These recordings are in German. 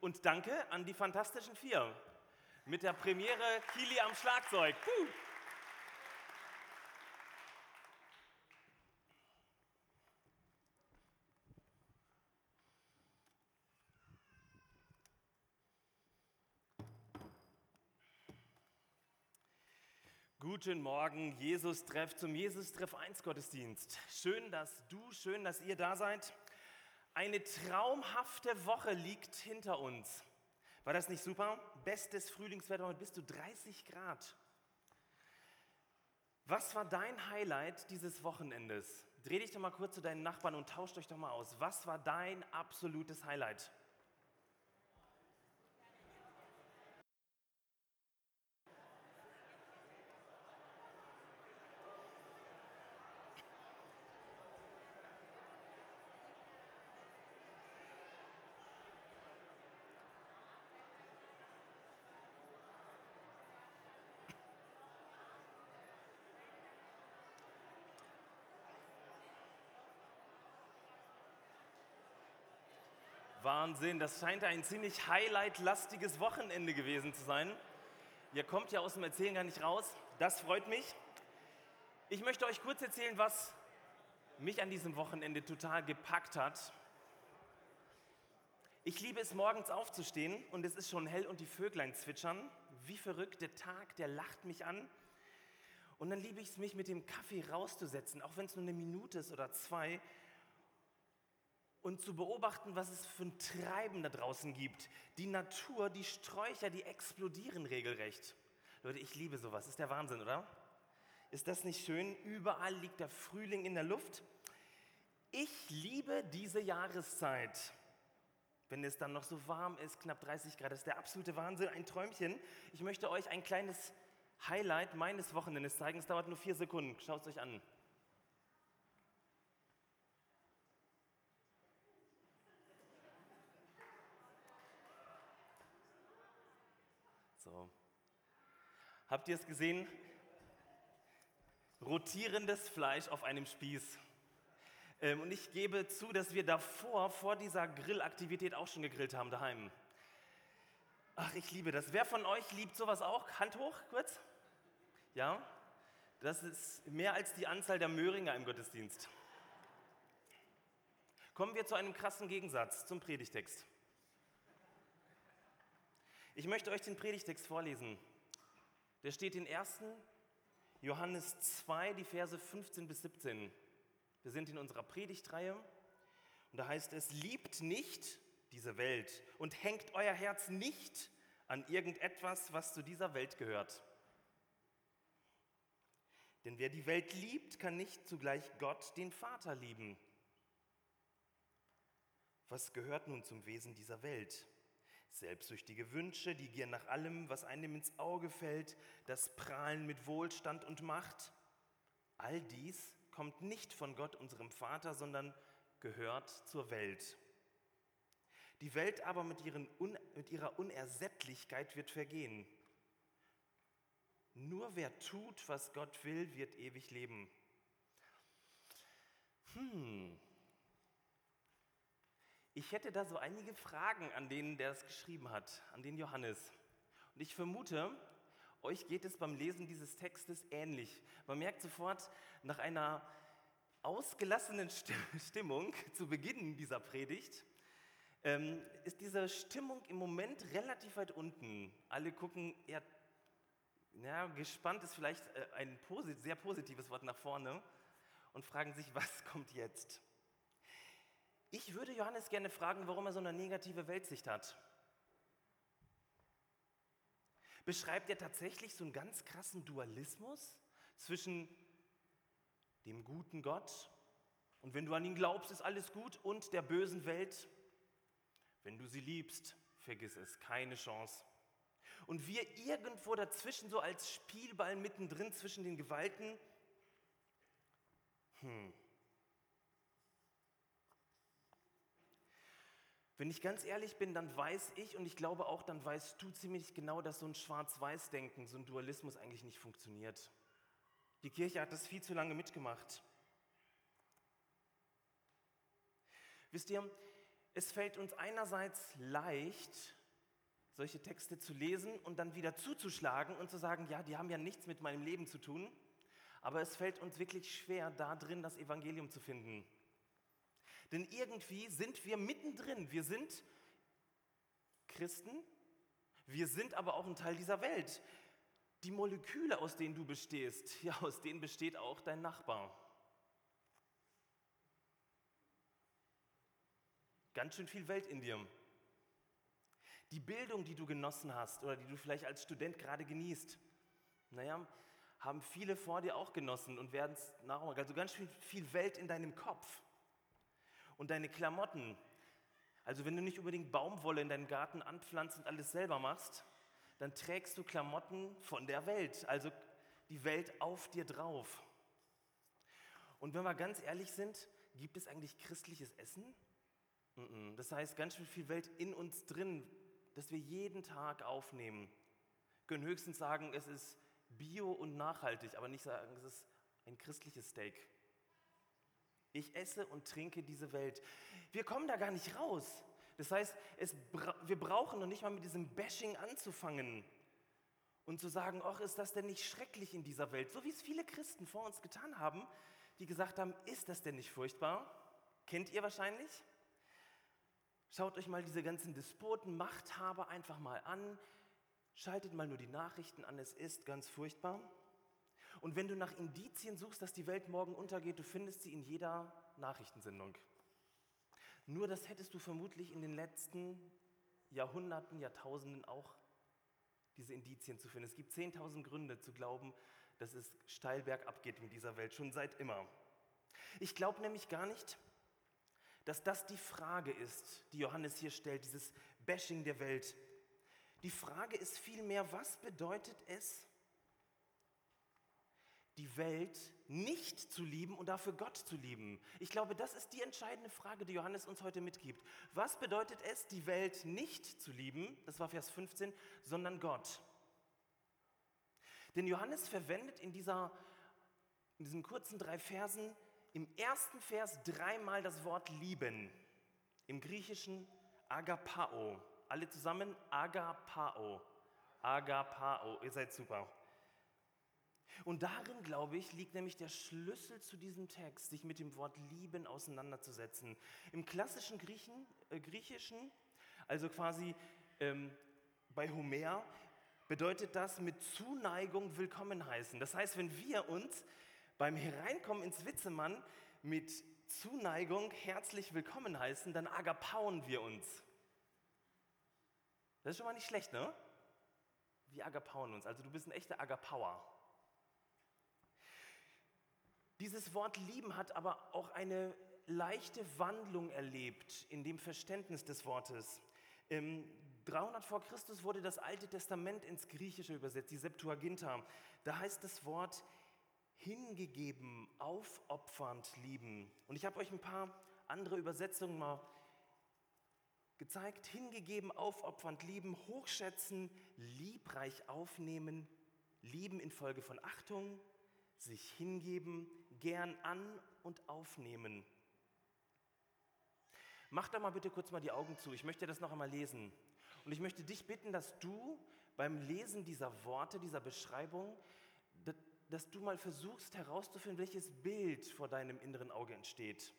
Und danke an die Fantastischen Vier mit der Premiere Kili am Schlagzeug. Puh. Guten Morgen, Jesus-Treff zum Jesus-Treff 1 Gottesdienst. Schön, dass du, schön, dass ihr da seid. Eine traumhafte Woche liegt hinter uns. War das nicht super? Bestes Frühlingswetter, heute bist du 30 Grad. Was war dein Highlight dieses Wochenendes? Dreh dich doch mal kurz zu deinen Nachbarn und tauscht euch doch mal aus. Was war dein absolutes Highlight? Wahnsinn, das scheint ein ziemlich highlight-lastiges Wochenende gewesen zu sein. Ihr kommt ja aus dem Erzählen gar nicht raus. Das freut mich. Ich möchte euch kurz erzählen, was mich an diesem Wochenende total gepackt hat. Ich liebe es, morgens aufzustehen und es ist schon hell und die Vöglein zwitschern. Wie verrückt, der Tag, der lacht mich an. Und dann liebe ich es, mich mit dem Kaffee rauszusetzen, auch wenn es nur eine Minute ist oder zwei, und zu beobachten, was es für ein Treiben da draußen gibt. Die Natur, die Sträucher, die explodieren regelrecht. Leute, ich liebe sowas. Ist der Wahnsinn, oder? Ist das nicht schön? Überall liegt der Frühling in der Luft. Ich liebe diese Jahreszeit. Wenn es dann noch so warm ist, knapp 30 Grad, ist der absolute Wahnsinn, ein Träumchen. Ich möchte euch ein kleines Highlight meines Wochenendes zeigen. Es dauert nur vier Sekunden. Schaut es euch an. So. Habt ihr es gesehen? Rotierendes Fleisch auf einem Spieß. Ähm, und ich gebe zu, dass wir davor, vor dieser Grillaktivität auch schon gegrillt haben daheim. Ach, ich liebe das. Wer von euch liebt sowas auch? Hand hoch, kurz. Ja? Das ist mehr als die Anzahl der Möhringer im Gottesdienst. Kommen wir zu einem krassen Gegensatz zum Predigtext. Ich möchte euch den Predigtext vorlesen. Der steht in 1. Johannes 2, die Verse 15 bis 17. Wir sind in unserer Predigtreihe und da heißt es, liebt nicht diese Welt und hängt euer Herz nicht an irgendetwas, was zu dieser Welt gehört. Denn wer die Welt liebt, kann nicht zugleich Gott, den Vater, lieben. Was gehört nun zum Wesen dieser Welt? Selbstsüchtige Wünsche, die Gier nach allem, was einem ins Auge fällt, das Prahlen mit Wohlstand und Macht. All dies kommt nicht von Gott, unserem Vater, sondern gehört zur Welt. Die Welt aber mit, ihren, mit ihrer Unersättlichkeit wird vergehen. Nur wer tut, was Gott will, wird ewig leben. Hm, ich hätte da so einige Fragen an den, der das geschrieben hat, an den Johannes. Und ich vermute, euch geht es beim Lesen dieses Textes ähnlich. Man merkt sofort, nach einer ausgelassenen Stimmung zu Beginn dieser Predigt, ähm, ist diese Stimmung im Moment relativ weit unten. Alle gucken eher, ja, gespannt ist vielleicht äh, ein sehr positives Wort nach vorne und fragen sich, was kommt jetzt? Ich würde Johannes gerne fragen, warum er so eine negative Weltsicht hat. Beschreibt er tatsächlich so einen ganz krassen Dualismus zwischen dem guten Gott und wenn du an ihn glaubst, ist alles gut und der bösen Welt? Wenn du sie liebst, vergiss es, keine Chance. Und wir irgendwo dazwischen, so als Spielball mittendrin zwischen den Gewalten, hm, Wenn ich ganz ehrlich bin, dann weiß ich und ich glaube auch, dann weißt du ziemlich genau, dass so ein Schwarz-Weiß-Denken, so ein Dualismus eigentlich nicht funktioniert. Die Kirche hat das viel zu lange mitgemacht. Wisst ihr, Es fällt uns einerseits leicht, solche Texte zu lesen und dann wieder zuzuschlagen und zu sagen, ja, die haben ja nichts mit meinem Leben zu tun. Aber es fällt uns wirklich schwer, da drin das Evangelium zu finden. Denn irgendwie sind wir mittendrin. Wir sind Christen, wir sind aber auch ein Teil dieser Welt. Die Moleküle, aus denen du bestehst, ja, aus denen besteht auch dein Nachbar. Ganz schön viel Welt in dir. Die Bildung, die du genossen hast oder die du vielleicht als Student gerade genießt, naja, haben viele vor dir auch genossen und werden es nachher. Also ganz schön viel Welt in deinem Kopf. Und deine Klamotten. Also wenn du nicht unbedingt Baumwolle in deinem Garten anpflanzt und alles selber machst, dann trägst du Klamotten von der Welt, also die Welt auf dir drauf. Und wenn wir ganz ehrlich sind, gibt es eigentlich christliches Essen? Das heißt, ganz schön viel Welt in uns drin, das wir jeden Tag aufnehmen. Wir können höchstens sagen, es ist bio und nachhaltig, aber nicht sagen, es ist ein christliches Steak. Ich esse und trinke diese Welt. Wir kommen da gar nicht raus. Das heißt, es, wir brauchen noch nicht mal mit diesem Bashing anzufangen und zu sagen, ach, ist das denn nicht schrecklich in dieser Welt? So wie es viele Christen vor uns getan haben, die gesagt haben, ist das denn nicht furchtbar? Kennt ihr wahrscheinlich? Schaut euch mal diese ganzen Despoten, Machthaber einfach mal an. Schaltet mal nur die Nachrichten an, es ist ganz furchtbar. Und wenn du nach Indizien suchst, dass die Welt morgen untergeht, du findest sie in jeder Nachrichtensendung. Nur das hättest du vermutlich in den letzten Jahrhunderten, Jahrtausenden auch diese Indizien zu finden. Es gibt 10.000 Gründe zu glauben, dass es steil bergab geht in dieser Welt, schon seit immer. Ich glaube nämlich gar nicht, dass das die Frage ist, die Johannes hier stellt, dieses Bashing der Welt. Die Frage ist vielmehr, was bedeutet es, die Welt nicht zu lieben und dafür Gott zu lieben? Ich glaube, das ist die entscheidende Frage, die Johannes uns heute mitgibt. Was bedeutet es, die Welt nicht zu lieben, das war Vers 15, sondern Gott? Denn Johannes verwendet in, dieser, in diesen kurzen drei Versen im ersten Vers dreimal das Wort lieben. Im Griechischen agapao. Alle zusammen agapao. Agapao. Ihr seid super. Und darin, glaube ich, liegt nämlich der Schlüssel zu diesem Text, sich mit dem Wort lieben auseinanderzusetzen. Im klassischen Griechen, äh, Griechischen, also quasi ähm, bei Homer, bedeutet das mit Zuneigung willkommen heißen. Das heißt, wenn wir uns beim Hereinkommen ins Witzemann mit Zuneigung herzlich willkommen heißen, dann agapauen wir uns. Das ist schon mal nicht schlecht, ne? Wir agapauen uns. Also du bist ein echter Agapauer. Dieses Wort lieben hat aber auch eine leichte Wandlung erlebt in dem Verständnis des Wortes. Im 300 vor Christus wurde das Alte Testament ins Griechische übersetzt, die Septuaginta. Da heißt das Wort hingegeben, aufopfernd lieben. Und ich habe euch ein paar andere Übersetzungen mal gezeigt. Hingegeben, aufopfernd lieben, hochschätzen, liebreich aufnehmen, lieben infolge von Achtung, sich hingeben, gern an und aufnehmen. Mach da mal bitte kurz mal die Augen zu. Ich möchte das noch einmal lesen. Und ich möchte dich bitten, dass du beim Lesen dieser Worte, dieser Beschreibung, dass du mal versuchst herauszufinden, welches Bild vor deinem inneren Auge entsteht.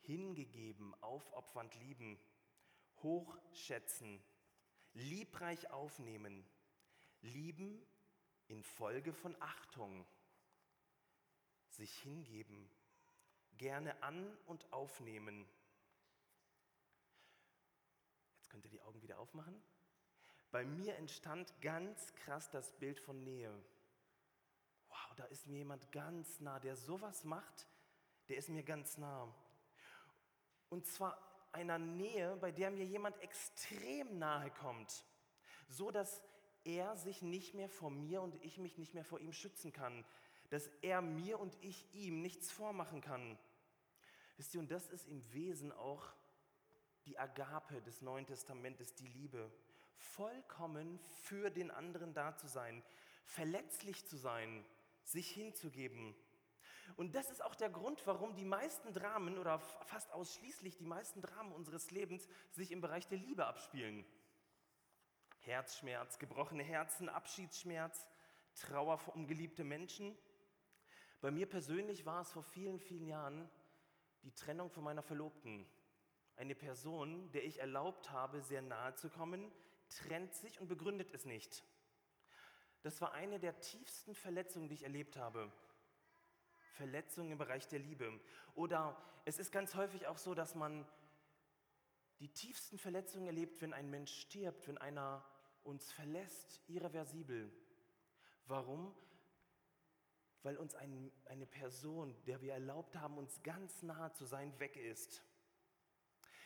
Hingegeben, aufopfernd lieben, hochschätzen, liebreich aufnehmen, lieben infolge von Achtung, sich hingeben, gerne an und aufnehmen. Jetzt könnt ihr die Augen wieder aufmachen. Bei mir entstand ganz krass das Bild von Nähe wow, da ist mir jemand ganz nah, der sowas macht, der ist mir ganz nah. Und zwar einer Nähe, bei der mir jemand extrem nahe kommt, so dass er sich nicht mehr vor mir und ich mich nicht mehr vor ihm schützen kann, dass er mir und ich ihm nichts vormachen kann. Wisst ihr, und das ist im Wesen auch die Agape des Neuen Testamentes, die Liebe. Vollkommen für den anderen da zu sein, verletzlich zu sein, sich hinzugeben. Und das ist auch der Grund, warum die meisten Dramen oder fast ausschließlich die meisten Dramen unseres Lebens sich im Bereich der Liebe abspielen. Herzschmerz, gebrochene Herzen, Abschiedsschmerz, Trauer um geliebte Menschen. Bei mir persönlich war es vor vielen, vielen Jahren die Trennung von meiner Verlobten. Eine Person, der ich erlaubt habe, sehr nahe zu kommen, trennt sich und begründet es nicht. Das war eine der tiefsten Verletzungen, die ich erlebt habe. Verletzungen im Bereich der Liebe. Oder es ist ganz häufig auch so, dass man die tiefsten Verletzungen erlebt, wenn ein Mensch stirbt, wenn einer uns verlässt, irreversibel. Warum? Weil uns ein, eine Person, der wir erlaubt haben, uns ganz nahe zu sein, weg ist.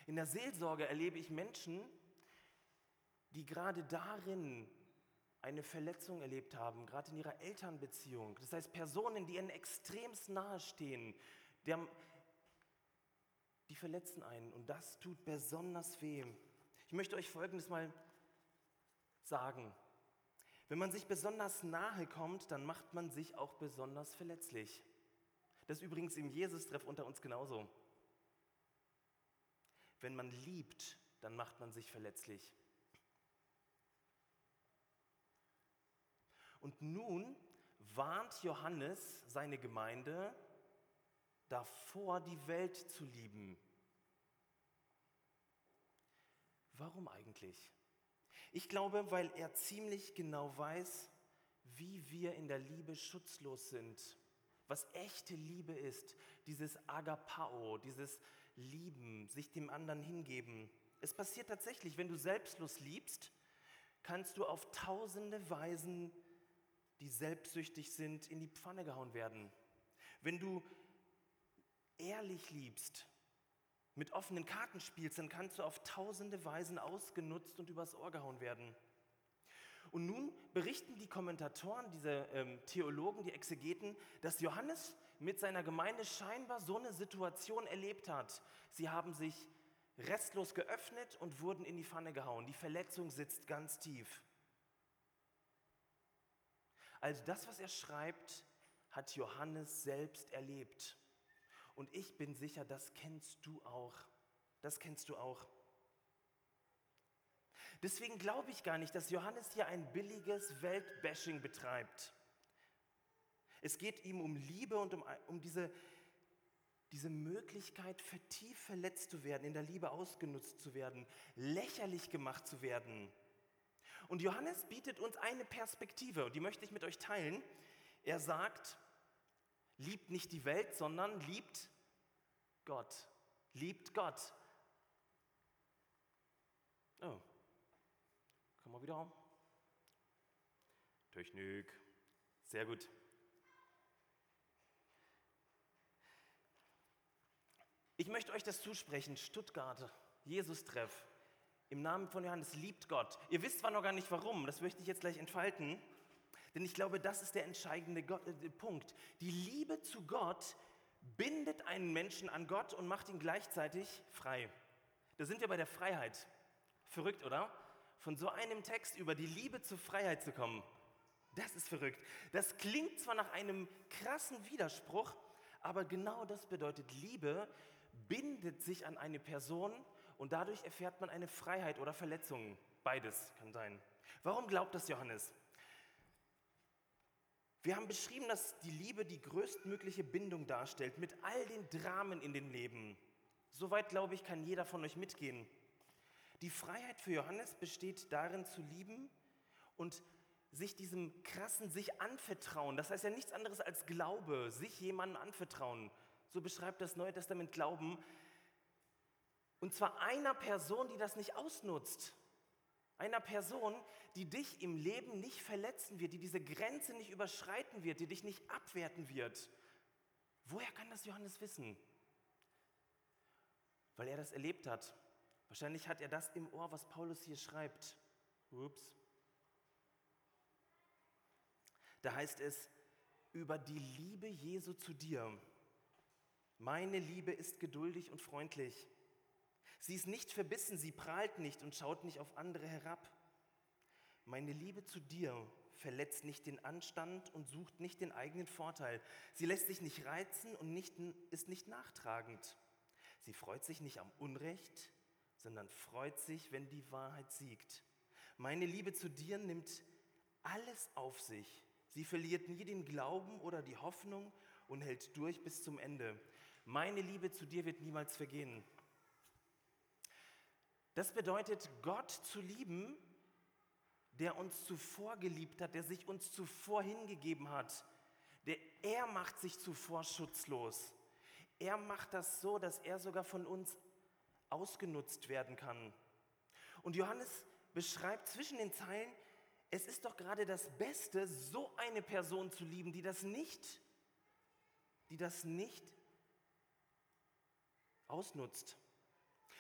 In der Seelsorge erlebe ich Menschen, die gerade darin eine Verletzung erlebt haben, gerade in ihrer Elternbeziehung. Das heißt, Personen, die ihnen extremst nahe stehen, die, haben, die verletzen einen und das tut besonders weh. Ich möchte euch Folgendes mal sagen. Wenn man sich besonders nahe kommt, dann macht man sich auch besonders verletzlich. Das ist übrigens im Jesus-Treff unter uns genauso. Wenn man liebt, dann macht man sich verletzlich. Und nun warnt Johannes seine Gemeinde davor, die Welt zu lieben. Warum eigentlich? Ich glaube, weil er ziemlich genau weiß, wie wir in der Liebe schutzlos sind. Was echte Liebe ist, dieses Agapao, dieses Lieben, sich dem anderen hingeben. Es passiert tatsächlich, wenn du selbstlos liebst, kannst du auf tausende Weisen die selbstsüchtig sind, in die Pfanne gehauen werden. Wenn du ehrlich liebst, mit offenen Karten spielst, dann kannst du auf tausende Weisen ausgenutzt und übers Ohr gehauen werden. Und nun berichten die Kommentatoren, diese ähm, Theologen, die Exegeten, dass Johannes mit seiner Gemeinde scheinbar so eine Situation erlebt hat. Sie haben sich restlos geöffnet und wurden in die Pfanne gehauen. Die Verletzung sitzt ganz tief. Also das, was er schreibt, hat Johannes selbst erlebt. Und ich bin sicher, das kennst du auch. Das kennst du auch. Deswegen glaube ich gar nicht, dass Johannes hier ein billiges Weltbashing betreibt. Es geht ihm um Liebe und um, um diese, diese Möglichkeit, vertieft verletzt zu werden, in der Liebe ausgenutzt zu werden, lächerlich gemacht zu werden. Und Johannes bietet uns eine Perspektive und die möchte ich mit euch teilen. Er sagt, liebt nicht die Welt, sondern liebt Gott. Liebt Gott. Oh, kommen wir wieder. Technik. Sehr gut. Ich möchte euch das zusprechen. Stuttgart, Jesus-Treff im Namen von Johannes liebt Gott. Ihr wisst zwar noch gar nicht warum, das möchte ich jetzt gleich entfalten, denn ich glaube, das ist der entscheidende äh, Punkt. Die Liebe zu Gott bindet einen Menschen an Gott und macht ihn gleichzeitig frei. Da sind wir bei der Freiheit. Verrückt, oder? Von so einem Text über die Liebe zur Freiheit zu kommen. Das ist verrückt. Das klingt zwar nach einem krassen Widerspruch, aber genau das bedeutet, Liebe bindet sich an eine Person und dadurch erfährt man eine Freiheit oder Verletzungen. Beides kann sein. Warum glaubt das Johannes? Wir haben beschrieben, dass die Liebe die größtmögliche Bindung darstellt mit all den Dramen in den Leben. Soweit, glaube ich, kann jeder von euch mitgehen. Die Freiheit für Johannes besteht darin zu lieben und sich diesem krassen sich anvertrauen. Das heißt ja nichts anderes als Glaube, sich jemandem anvertrauen. So beschreibt das Neue Testament Glauben. Und zwar einer Person, die das nicht ausnutzt. Einer Person, die dich im Leben nicht verletzen wird, die diese Grenze nicht überschreiten wird, die dich nicht abwerten wird. Woher kann das Johannes wissen? Weil er das erlebt hat. Wahrscheinlich hat er das im Ohr, was Paulus hier schreibt. Ups. Da heißt es, über die Liebe Jesu zu dir. Meine Liebe ist geduldig und freundlich. Sie ist nicht verbissen, sie prahlt nicht und schaut nicht auf andere herab. Meine Liebe zu dir verletzt nicht den Anstand und sucht nicht den eigenen Vorteil. Sie lässt sich nicht reizen und nicht, ist nicht nachtragend. Sie freut sich nicht am Unrecht, sondern freut sich, wenn die Wahrheit siegt. Meine Liebe zu dir nimmt alles auf sich. Sie verliert nie den Glauben oder die Hoffnung und hält durch bis zum Ende. Meine Liebe zu dir wird niemals vergehen. Das bedeutet, Gott zu lieben, der uns zuvor geliebt hat, der sich uns zuvor hingegeben hat. Der, er macht sich zuvor schutzlos. Er macht das so, dass er sogar von uns ausgenutzt werden kann. Und Johannes beschreibt zwischen den Zeilen, es ist doch gerade das Beste, so eine Person zu lieben, die das nicht, die das nicht ausnutzt.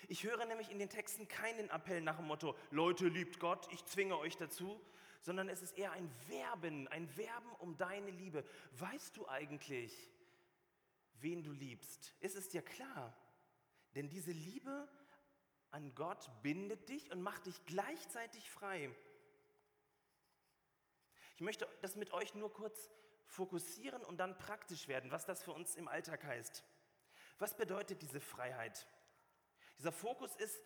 Ich höre nämlich in den Texten keinen Appell nach dem Motto, Leute, liebt Gott, ich zwinge euch dazu, sondern es ist eher ein Werben, ein Werben um deine Liebe. Weißt du eigentlich, wen du liebst? Ist es dir klar? Denn diese Liebe an Gott bindet dich und macht dich gleichzeitig frei. Ich möchte das mit euch nur kurz fokussieren und dann praktisch werden, was das für uns im Alltag heißt. Was bedeutet diese Freiheit? Dieser Fokus ist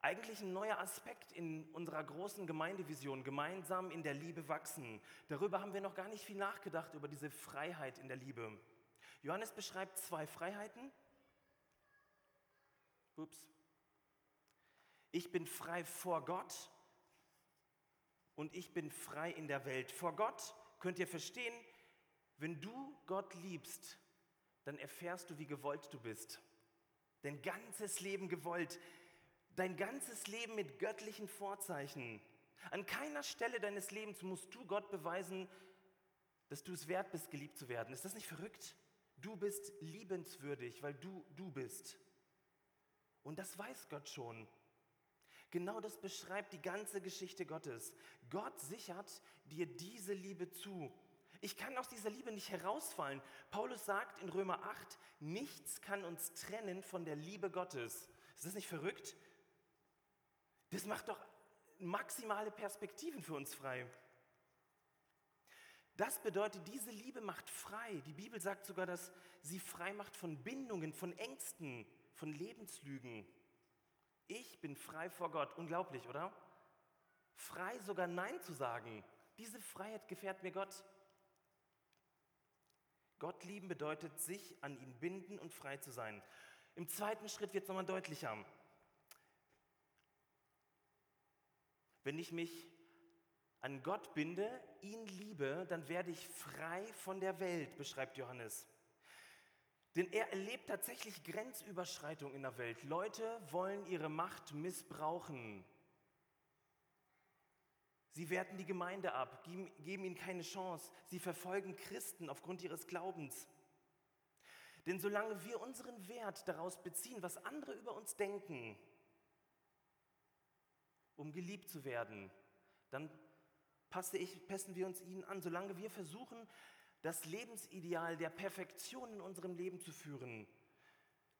eigentlich ein neuer Aspekt in unserer großen Gemeindevision, gemeinsam in der Liebe wachsen. Darüber haben wir noch gar nicht viel nachgedacht, über diese Freiheit in der Liebe. Johannes beschreibt zwei Freiheiten. Ups. Ich bin frei vor Gott und ich bin frei in der Welt. Vor Gott könnt ihr verstehen, wenn du Gott liebst, dann erfährst du, wie gewollt du bist dein ganzes Leben gewollt, dein ganzes Leben mit göttlichen Vorzeichen. An keiner Stelle deines Lebens musst du Gott beweisen, dass du es wert bist, geliebt zu werden. Ist das nicht verrückt? Du bist liebenswürdig, weil du du bist. Und das weiß Gott schon. Genau das beschreibt die ganze Geschichte Gottes. Gott sichert dir diese Liebe zu. Ich kann aus dieser Liebe nicht herausfallen. Paulus sagt in Römer 8, nichts kann uns trennen von der Liebe Gottes. Ist das nicht verrückt? Das macht doch maximale Perspektiven für uns frei. Das bedeutet, diese Liebe macht frei. Die Bibel sagt sogar, dass sie frei macht von Bindungen, von Ängsten, von Lebenslügen. Ich bin frei vor Gott. Unglaublich, oder? Frei sogar Nein zu sagen. Diese Freiheit gefährt mir Gott. Gott lieben bedeutet, sich an ihn binden und frei zu sein. Im zweiten Schritt wird es nochmal deutlicher. Wenn ich mich an Gott binde, ihn liebe, dann werde ich frei von der Welt, beschreibt Johannes. Denn er erlebt tatsächlich Grenzüberschreitung in der Welt. Leute wollen ihre Macht missbrauchen. Sie werten die Gemeinde ab, geben, geben ihnen keine Chance. Sie verfolgen Christen aufgrund ihres Glaubens. Denn solange wir unseren Wert daraus beziehen, was andere über uns denken, um geliebt zu werden, dann passe ich, passen wir uns ihnen an. Solange wir versuchen, das Lebensideal der Perfektion in unserem Leben zu führen,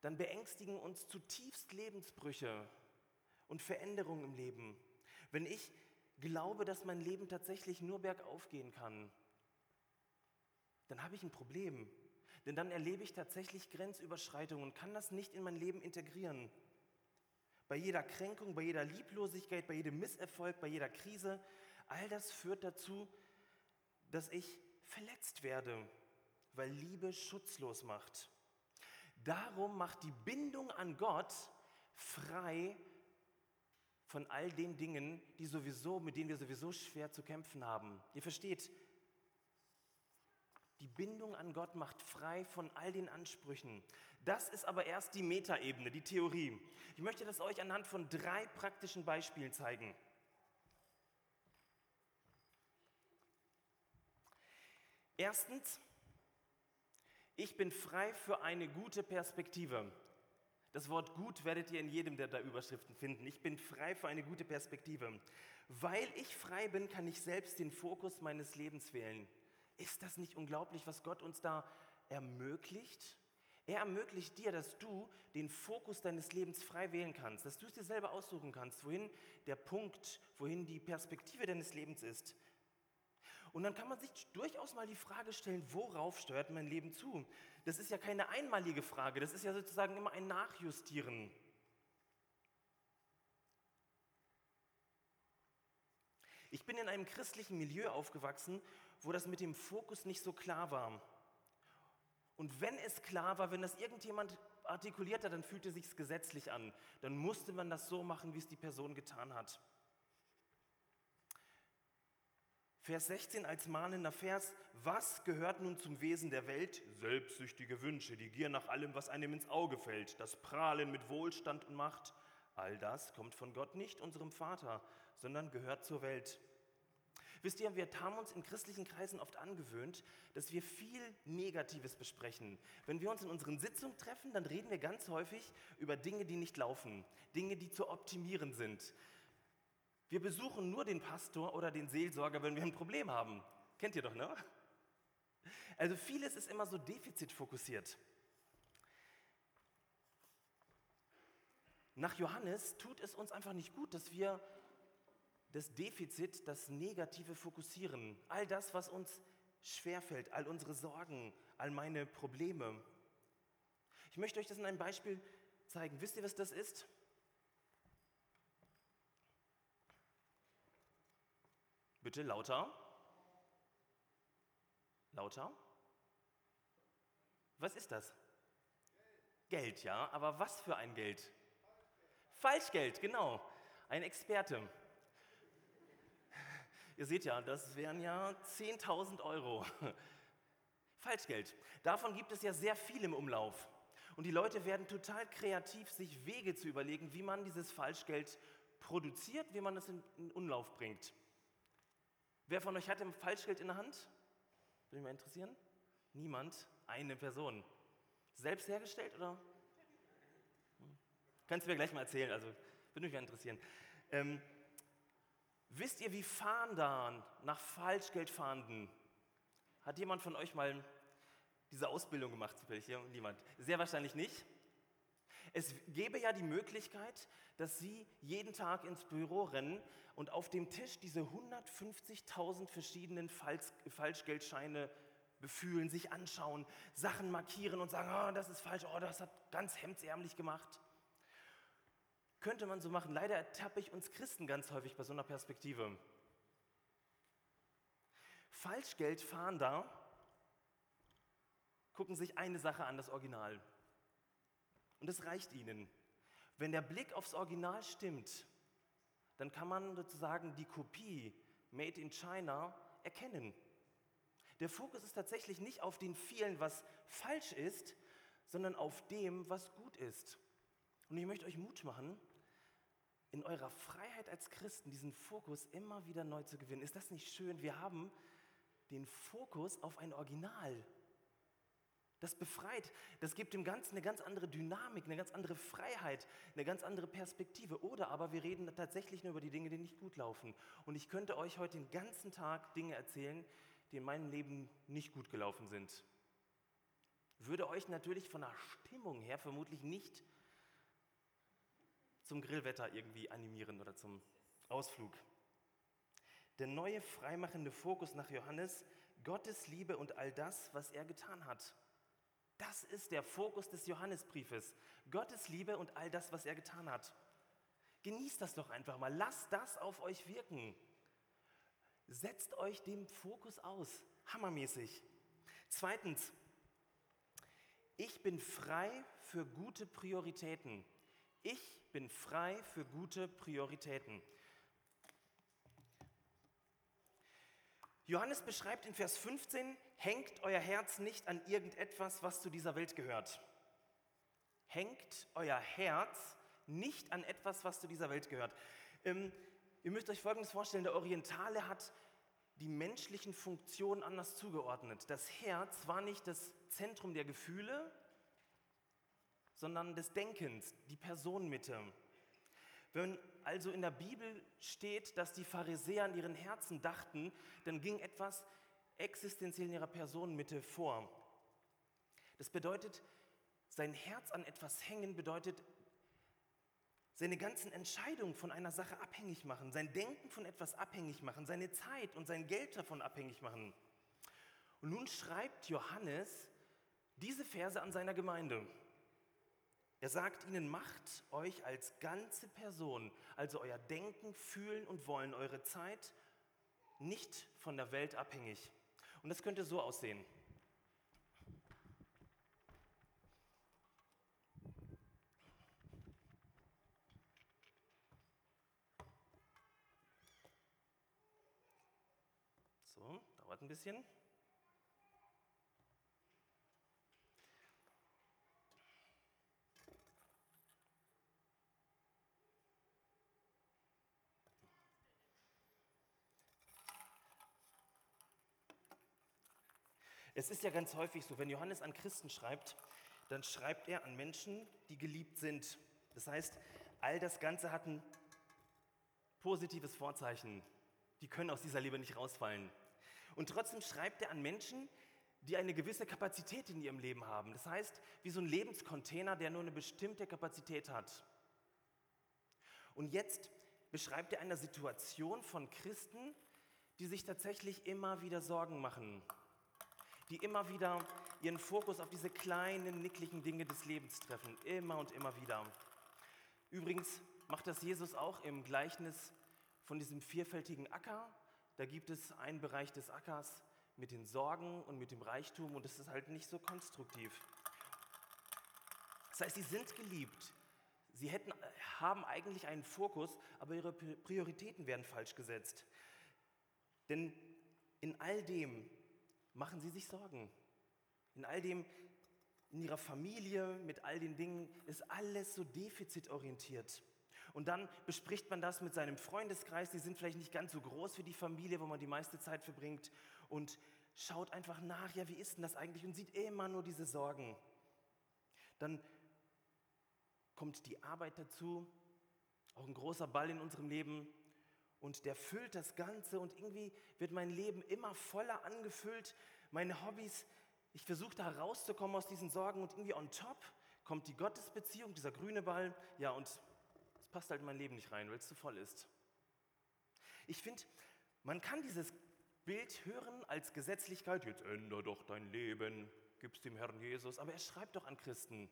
dann beängstigen uns zutiefst Lebensbrüche und Veränderungen im Leben. Wenn ich glaube, dass mein Leben tatsächlich nur bergauf gehen kann, dann habe ich ein Problem. Denn dann erlebe ich tatsächlich Grenzüberschreitungen und kann das nicht in mein Leben integrieren. Bei jeder Kränkung, bei jeder Lieblosigkeit, bei jedem Misserfolg, bei jeder Krise, all das führt dazu, dass ich verletzt werde, weil Liebe schutzlos macht. Darum macht die Bindung an Gott frei von all den Dingen, die sowieso, mit denen wir sowieso schwer zu kämpfen haben. Ihr versteht, die Bindung an Gott macht frei von all den Ansprüchen. Das ist aber erst die Metaebene, die Theorie. Ich möchte das euch anhand von drei praktischen Beispielen zeigen. Erstens, ich bin frei für eine gute Perspektive. Das Wort gut werdet ihr in jedem der da Überschriften finden. Ich bin frei für eine gute Perspektive. Weil ich frei bin, kann ich selbst den Fokus meines Lebens wählen. Ist das nicht unglaublich, was Gott uns da ermöglicht? Er ermöglicht dir, dass du den Fokus deines Lebens frei wählen kannst, dass du es dir selber aussuchen kannst, wohin der Punkt, wohin die Perspektive deines Lebens ist. Und dann kann man sich durchaus mal die Frage stellen, worauf steuert mein Leben zu? Das ist ja keine einmalige Frage, das ist ja sozusagen immer ein Nachjustieren. Ich bin in einem christlichen Milieu aufgewachsen, wo das mit dem Fokus nicht so klar war. Und wenn es klar war, wenn das irgendjemand artikuliert hat, dann fühlte sich gesetzlich an. Dann musste man das so machen, wie es die Person getan hat. Vers 16 als mahnender Vers, was gehört nun zum Wesen der Welt? Selbstsüchtige Wünsche, die Gier nach allem, was einem ins Auge fällt, das Prahlen mit Wohlstand und Macht. All das kommt von Gott nicht, unserem Vater, sondern gehört zur Welt. Wisst ihr, wir haben uns in christlichen Kreisen oft angewöhnt, dass wir viel Negatives besprechen. Wenn wir uns in unseren Sitzungen treffen, dann reden wir ganz häufig über Dinge, die nicht laufen, Dinge, die zu optimieren sind. Wir besuchen nur den Pastor oder den Seelsorger, wenn wir ein Problem haben. Kennt ihr doch, ne? Also vieles ist immer so defizitfokussiert. Nach Johannes tut es uns einfach nicht gut, dass wir das Defizit, das Negative fokussieren. All das, was uns schwerfällt, all unsere Sorgen, all meine Probleme. Ich möchte euch das in einem Beispiel zeigen. Wisst ihr, was das ist? Bitte lauter. Lauter. Was ist das? Geld, ja. Aber was für ein Geld? Falschgeld, genau. Ein Experte. Ihr seht ja, das wären ja 10.000 Euro. Falschgeld. Davon gibt es ja sehr viel im Umlauf. Und die Leute werden total kreativ, sich Wege zu überlegen, wie man dieses Falschgeld produziert, wie man es in, in Umlauf bringt. Wer von euch hat ein Falschgeld in der Hand? Würde mich mal interessieren. Niemand? Eine Person. Selbst hergestellt oder? Hm. Kannst du mir gleich mal erzählen, also würde mich mal interessieren. Ähm, wisst ihr, wie Fahndern nach Falschgeld fahnden? Hat jemand von euch mal diese Ausbildung gemacht? Niemand. Sehr wahrscheinlich nicht. Es gäbe ja die Möglichkeit, dass Sie jeden Tag ins Büro rennen und auf dem Tisch diese 150.000 verschiedenen Falsch Falschgeldscheine befühlen, sich anschauen, Sachen markieren und sagen, oh, das ist falsch, oh, das hat ganz hemdsärmlich gemacht. Könnte man so machen. Leider ertappe ich uns Christen ganz häufig bei so einer Perspektive. Falschgeldfahnder gucken sich eine Sache an, das Original. Und es reicht ihnen. Wenn der Blick aufs Original stimmt, dann kann man sozusagen die Kopie Made in China erkennen. Der Fokus ist tatsächlich nicht auf den vielen, was falsch ist, sondern auf dem, was gut ist. Und ich möchte euch Mut machen, in eurer Freiheit als Christen diesen Fokus immer wieder neu zu gewinnen. Ist das nicht schön? Wir haben den Fokus auf ein Original. Das befreit, das gibt dem Ganzen eine ganz andere Dynamik, eine ganz andere Freiheit, eine ganz andere Perspektive. Oder aber wir reden tatsächlich nur über die Dinge, die nicht gut laufen. Und ich könnte euch heute den ganzen Tag Dinge erzählen, die in meinem Leben nicht gut gelaufen sind. Würde euch natürlich von der Stimmung her vermutlich nicht zum Grillwetter irgendwie animieren oder zum Ausflug. Der neue freimachende Fokus nach Johannes, Gottes Liebe und all das, was er getan hat. Das ist der Fokus des Johannesbriefes. Gottes Liebe und all das, was er getan hat. Genießt das doch einfach mal. Lasst das auf euch wirken. Setzt euch dem Fokus aus. Hammermäßig. Zweitens, ich bin frei für gute Prioritäten. Ich bin frei für gute Prioritäten. Johannes beschreibt in Vers 15, hängt euer Herz nicht an irgendetwas, was zu dieser Welt gehört. Hängt euer Herz nicht an etwas, was zu dieser Welt gehört. Ähm, ihr müsst euch Folgendes vorstellen, der Orientale hat die menschlichen Funktionen anders zugeordnet. Das Herz war nicht das Zentrum der Gefühle, sondern des Denkens, die Personenmitte. Wenn also in der Bibel steht, dass die Pharisäer in ihren Herzen dachten, dann ging etwas existenziell in ihrer Personenmitte vor. Das bedeutet, sein Herz an etwas hängen bedeutet, seine ganzen Entscheidungen von einer Sache abhängig machen, sein Denken von etwas abhängig machen, seine Zeit und sein Geld davon abhängig machen. Und nun schreibt Johannes diese Verse an seiner Gemeinde. Er sagt ihnen, macht euch als ganze Person, also euer Denken, Fühlen und Wollen, eure Zeit nicht von der Welt abhängig. Und das könnte so aussehen. So, dauert ein bisschen. Es ist ja ganz häufig so, wenn Johannes an Christen schreibt, dann schreibt er an Menschen, die geliebt sind. Das heißt, all das Ganze hat ein positives Vorzeichen. Die können aus dieser Liebe nicht rausfallen. Und trotzdem schreibt er an Menschen, die eine gewisse Kapazität in ihrem Leben haben. Das heißt, wie so ein Lebenscontainer, der nur eine bestimmte Kapazität hat. Und jetzt beschreibt er eine Situation von Christen, die sich tatsächlich immer wieder Sorgen machen die immer wieder ihren Fokus auf diese kleinen, nickligen Dinge des Lebens treffen, immer und immer wieder. Übrigens macht das Jesus auch im Gleichnis von diesem vierfältigen Acker. Da gibt es einen Bereich des Ackers mit den Sorgen und mit dem Reichtum und das ist halt nicht so konstruktiv. Das heißt, sie sind geliebt. Sie hätten, haben eigentlich einen Fokus, aber ihre Prioritäten werden falsch gesetzt. Denn in all dem machen sie sich Sorgen. In all dem, in ihrer Familie, mit all den Dingen, ist alles so defizitorientiert. Und dann bespricht man das mit seinem Freundeskreis, die sind vielleicht nicht ganz so groß wie die Familie, wo man die meiste Zeit verbringt und schaut einfach nach, ja, wie ist denn das eigentlich und sieht immer nur diese Sorgen. Dann kommt die Arbeit dazu, auch ein großer Ball in unserem Leben und der füllt das Ganze und irgendwie wird mein Leben immer voller angefüllt. Meine Hobbys, ich versuche da rauszukommen aus diesen Sorgen und irgendwie on top kommt die Gottesbeziehung, dieser grüne Ball. Ja, und es passt halt in mein Leben nicht rein, weil es zu voll ist. Ich finde, man kann dieses Bild hören als Gesetzlichkeit, jetzt ändere doch dein Leben, gib's dem Herrn Jesus, aber er schreibt doch an Christen.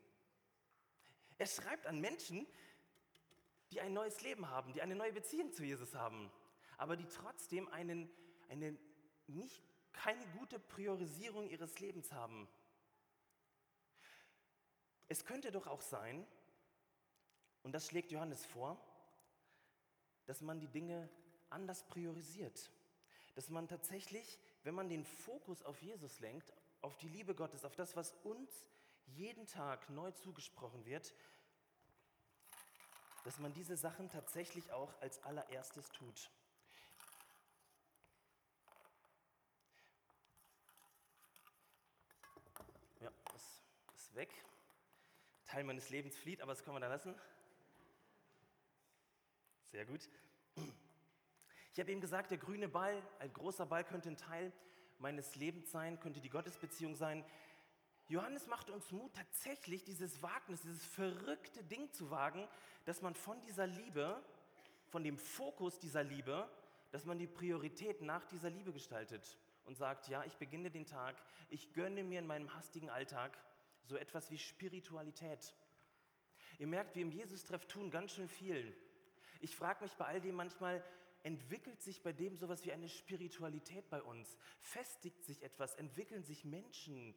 Er schreibt an Menschen, die ein neues Leben haben, die eine neue Beziehung zu Jesus haben, aber die trotzdem einen, eine nicht, keine gute Priorisierung ihres Lebens haben. Es könnte doch auch sein, und das schlägt Johannes vor, dass man die Dinge anders priorisiert. Dass man tatsächlich, wenn man den Fokus auf Jesus lenkt, auf die Liebe Gottes, auf das, was uns jeden Tag neu zugesprochen wird, dass man diese Sachen tatsächlich auch als allererstes tut. Ja, das ist weg. Teil meines Lebens flieht, aber das können wir da lassen. Sehr gut. Ich habe eben gesagt, der grüne Ball, ein großer Ball könnte ein Teil meines Lebens sein, könnte die Gottesbeziehung sein. Johannes macht uns Mut, tatsächlich dieses Wagnis, dieses verrückte Ding zu wagen, dass man von dieser Liebe, von dem Fokus dieser Liebe, dass man die Priorität nach dieser Liebe gestaltet und sagt, ja, ich beginne den Tag, ich gönne mir in meinem hastigen Alltag so etwas wie Spiritualität. Ihr merkt, wir im Jesus-Treff tun ganz schön viel. Ich frage mich bei all dem manchmal, entwickelt sich bei dem sowas wie eine Spiritualität bei uns? Festigt sich etwas? Entwickeln sich Menschen?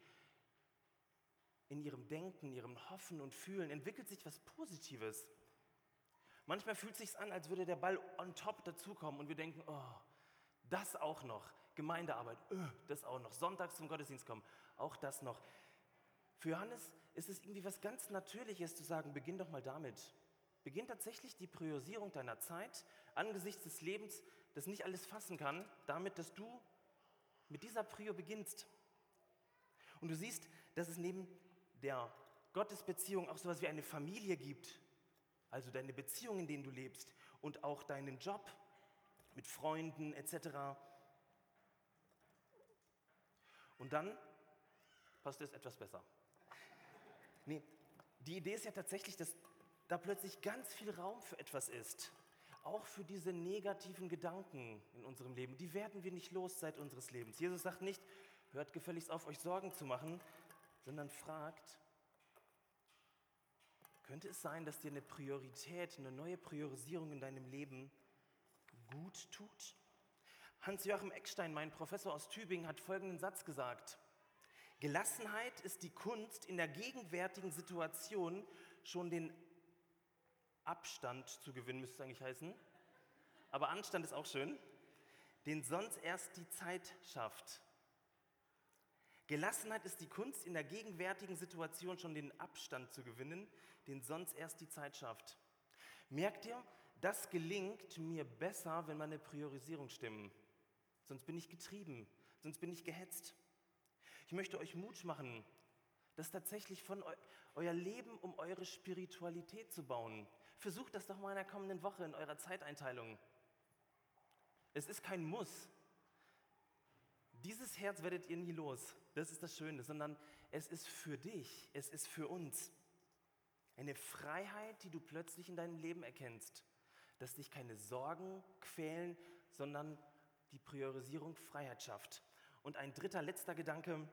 In ihrem Denken, ihrem Hoffen und Fühlen entwickelt sich was Positives. Manchmal fühlt es sich an, als würde der Ball on top dazukommen und wir denken, oh, das auch noch. Gemeindearbeit, öh, das auch noch. Sonntags zum Gottesdienst kommen, auch das noch. Für Johannes ist es irgendwie was ganz Natürliches zu sagen, beginn doch mal damit. Beginn tatsächlich die Priorisierung deiner Zeit angesichts des Lebens, das nicht alles fassen kann, damit, dass du mit dieser Prio beginnst. Und du siehst, dass es neben der Gottesbeziehung auch sowas wie eine Familie gibt, also deine Beziehung, in denen du lebst und auch deinen Job mit Freunden etc. Und dann passt es etwas besser. Nee, die Idee ist ja tatsächlich, dass da plötzlich ganz viel Raum für etwas ist. Auch für diese negativen Gedanken in unserem Leben. Die werden wir nicht los seit unseres Lebens. Jesus sagt nicht, hört gefälligst auf, euch Sorgen zu machen, sondern fragt, könnte es sein, dass dir eine Priorität, eine neue Priorisierung in deinem Leben gut tut? Hans-Joachim Eckstein, mein Professor aus Tübingen, hat folgenden Satz gesagt. Gelassenheit ist die Kunst, in der gegenwärtigen Situation schon den Abstand zu gewinnen, müsste es eigentlich heißen. Aber Anstand ist auch schön, den sonst erst die Zeit schafft. Gelassenheit ist die Kunst, in der gegenwärtigen Situation schon den Abstand zu gewinnen, den sonst erst die Zeit schafft. Merkt ihr, das gelingt mir besser, wenn meine Priorisierung stimmen. Sonst bin ich getrieben, sonst bin ich gehetzt. Ich möchte euch Mut machen, das tatsächlich von eu euer Leben um eure Spiritualität zu bauen. Versucht das doch mal in der kommenden Woche in eurer Zeiteinteilung. Es ist kein Muss. Dieses Herz werdet ihr nie los. Das ist das Schöne, sondern es ist für dich, es ist für uns. Eine Freiheit, die du plötzlich in deinem Leben erkennst, dass dich keine Sorgen quälen, sondern die Priorisierung Freiheit schafft. Und ein dritter, letzter Gedanke,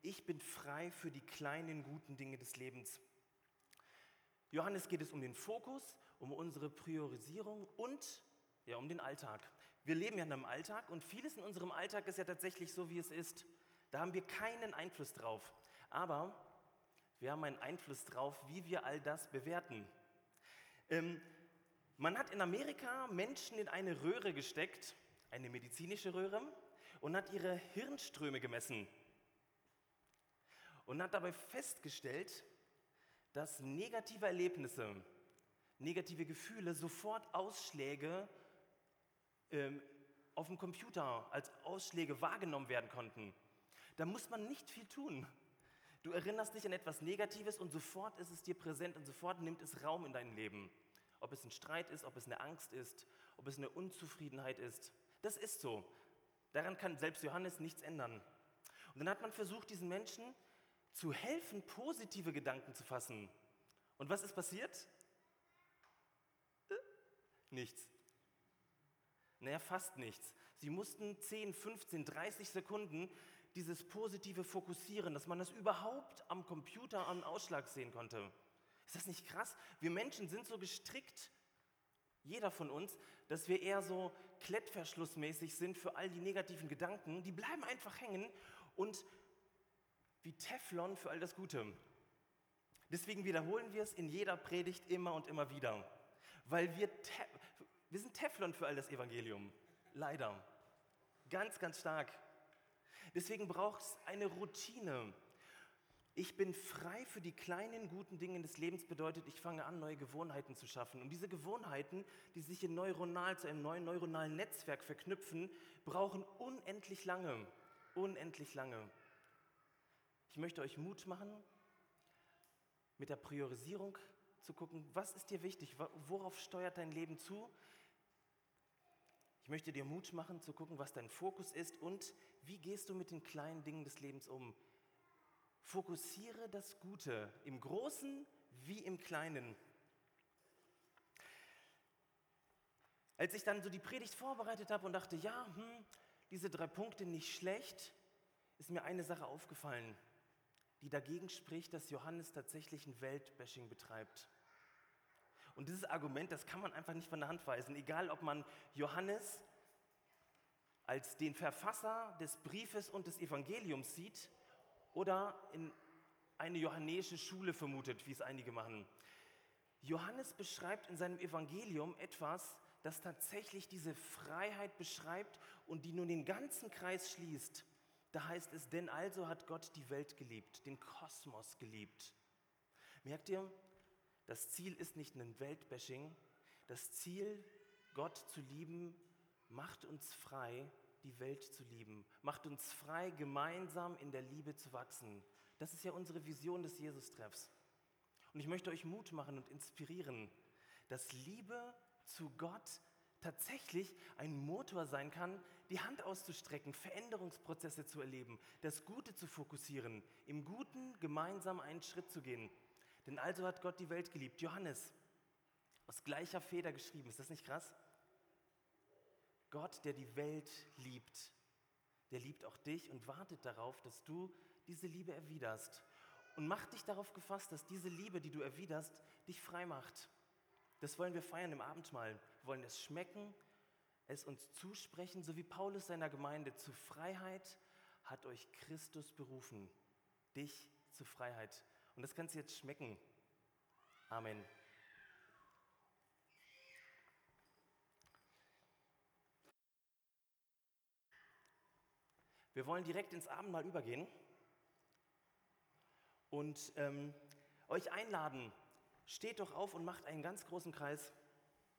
ich bin frei für die kleinen guten Dinge des Lebens. Johannes geht es um den Fokus, um unsere Priorisierung und ja, um den Alltag. Wir leben ja in einem Alltag und vieles in unserem Alltag ist ja tatsächlich so, wie es ist. Da haben wir keinen Einfluss drauf. Aber wir haben einen Einfluss drauf, wie wir all das bewerten. Ähm, man hat in Amerika Menschen in eine Röhre gesteckt, eine medizinische Röhre, und hat ihre Hirnströme gemessen. Und hat dabei festgestellt, dass negative Erlebnisse, negative Gefühle sofort Ausschläge ähm, auf dem Computer als Ausschläge wahrgenommen werden konnten. Da muss man nicht viel tun. Du erinnerst dich an etwas Negatives und sofort ist es dir präsent und sofort nimmt es Raum in deinem Leben. Ob es ein Streit ist, ob es eine Angst ist, ob es eine Unzufriedenheit ist. Das ist so. Daran kann selbst Johannes nichts ändern. Und dann hat man versucht, diesen Menschen zu helfen, positive Gedanken zu fassen. Und was ist passiert? Äh, nichts. Naja, fast nichts. Sie mussten 10, 15, 30 Sekunden dieses positive Fokussieren, dass man das überhaupt am Computer am Ausschlag sehen konnte. Ist das nicht krass? Wir Menschen sind so gestrickt, jeder von uns, dass wir eher so klettverschlussmäßig sind für all die negativen Gedanken. Die bleiben einfach hängen und wie Teflon für all das Gute. Deswegen wiederholen wir es in jeder Predigt immer und immer wieder, weil wir, wir sind Teflon für all das Evangelium. Leider. Ganz, ganz stark. Deswegen braucht es eine Routine. Ich bin frei für die kleinen guten Dinge des Lebens bedeutet, ich fange an, neue Gewohnheiten zu schaffen. Und diese Gewohnheiten, die sich in neuronal zu einem neuen neuronalen Netzwerk verknüpfen, brauchen unendlich lange. Unendlich lange. Ich möchte euch Mut machen, mit der Priorisierung zu gucken, was ist dir wichtig, worauf steuert dein Leben zu, möchte dir Mut machen, zu gucken, was dein Fokus ist und wie gehst du mit den kleinen Dingen des Lebens um. Fokussiere das Gute im Großen wie im Kleinen. Als ich dann so die Predigt vorbereitet habe und dachte, ja, hm, diese drei Punkte nicht schlecht, ist mir eine Sache aufgefallen, die dagegen spricht, dass Johannes tatsächlich ein Weltbashing betreibt. Und dieses Argument, das kann man einfach nicht von der Hand weisen. Egal, ob man Johannes als den Verfasser des Briefes und des Evangeliums sieht oder in eine johannäische Schule vermutet, wie es einige machen. Johannes beschreibt in seinem Evangelium etwas, das tatsächlich diese Freiheit beschreibt und die nun den ganzen Kreis schließt. Da heißt es, denn also hat Gott die Welt geliebt, den Kosmos geliebt. Merkt ihr, das Ziel ist nicht ein Weltbashing. Das Ziel, Gott zu lieben, macht uns frei, die Welt zu lieben. Macht uns frei, gemeinsam in der Liebe zu wachsen. Das ist ja unsere Vision des Jesus-Treffs. Und ich möchte euch Mut machen und inspirieren, dass Liebe zu Gott tatsächlich ein Motor sein kann, die Hand auszustrecken, Veränderungsprozesse zu erleben, das Gute zu fokussieren, im Guten gemeinsam einen Schritt zu gehen. Denn also hat Gott die Welt geliebt. Johannes, Aus gleicher Feder geschrieben. Ist das nicht krass? Gott, der die Welt liebt, der liebt auch dich und wartet darauf, dass du diese Liebe erwiderst. Und mach dich darauf gefasst, dass diese Liebe, die du erwiderst, dich frei macht. Das wollen wir feiern im Abendmahl. Wir wollen es schmecken, es uns zusprechen, so wie Paulus seiner Gemeinde. Zu Freiheit hat euch Christus berufen. Dich zur Freiheit. Und das kannst du jetzt schmecken. Amen. Wir wollen direkt ins Abendmahl übergehen und ähm, euch einladen. Steht doch auf und macht einen ganz großen Kreis.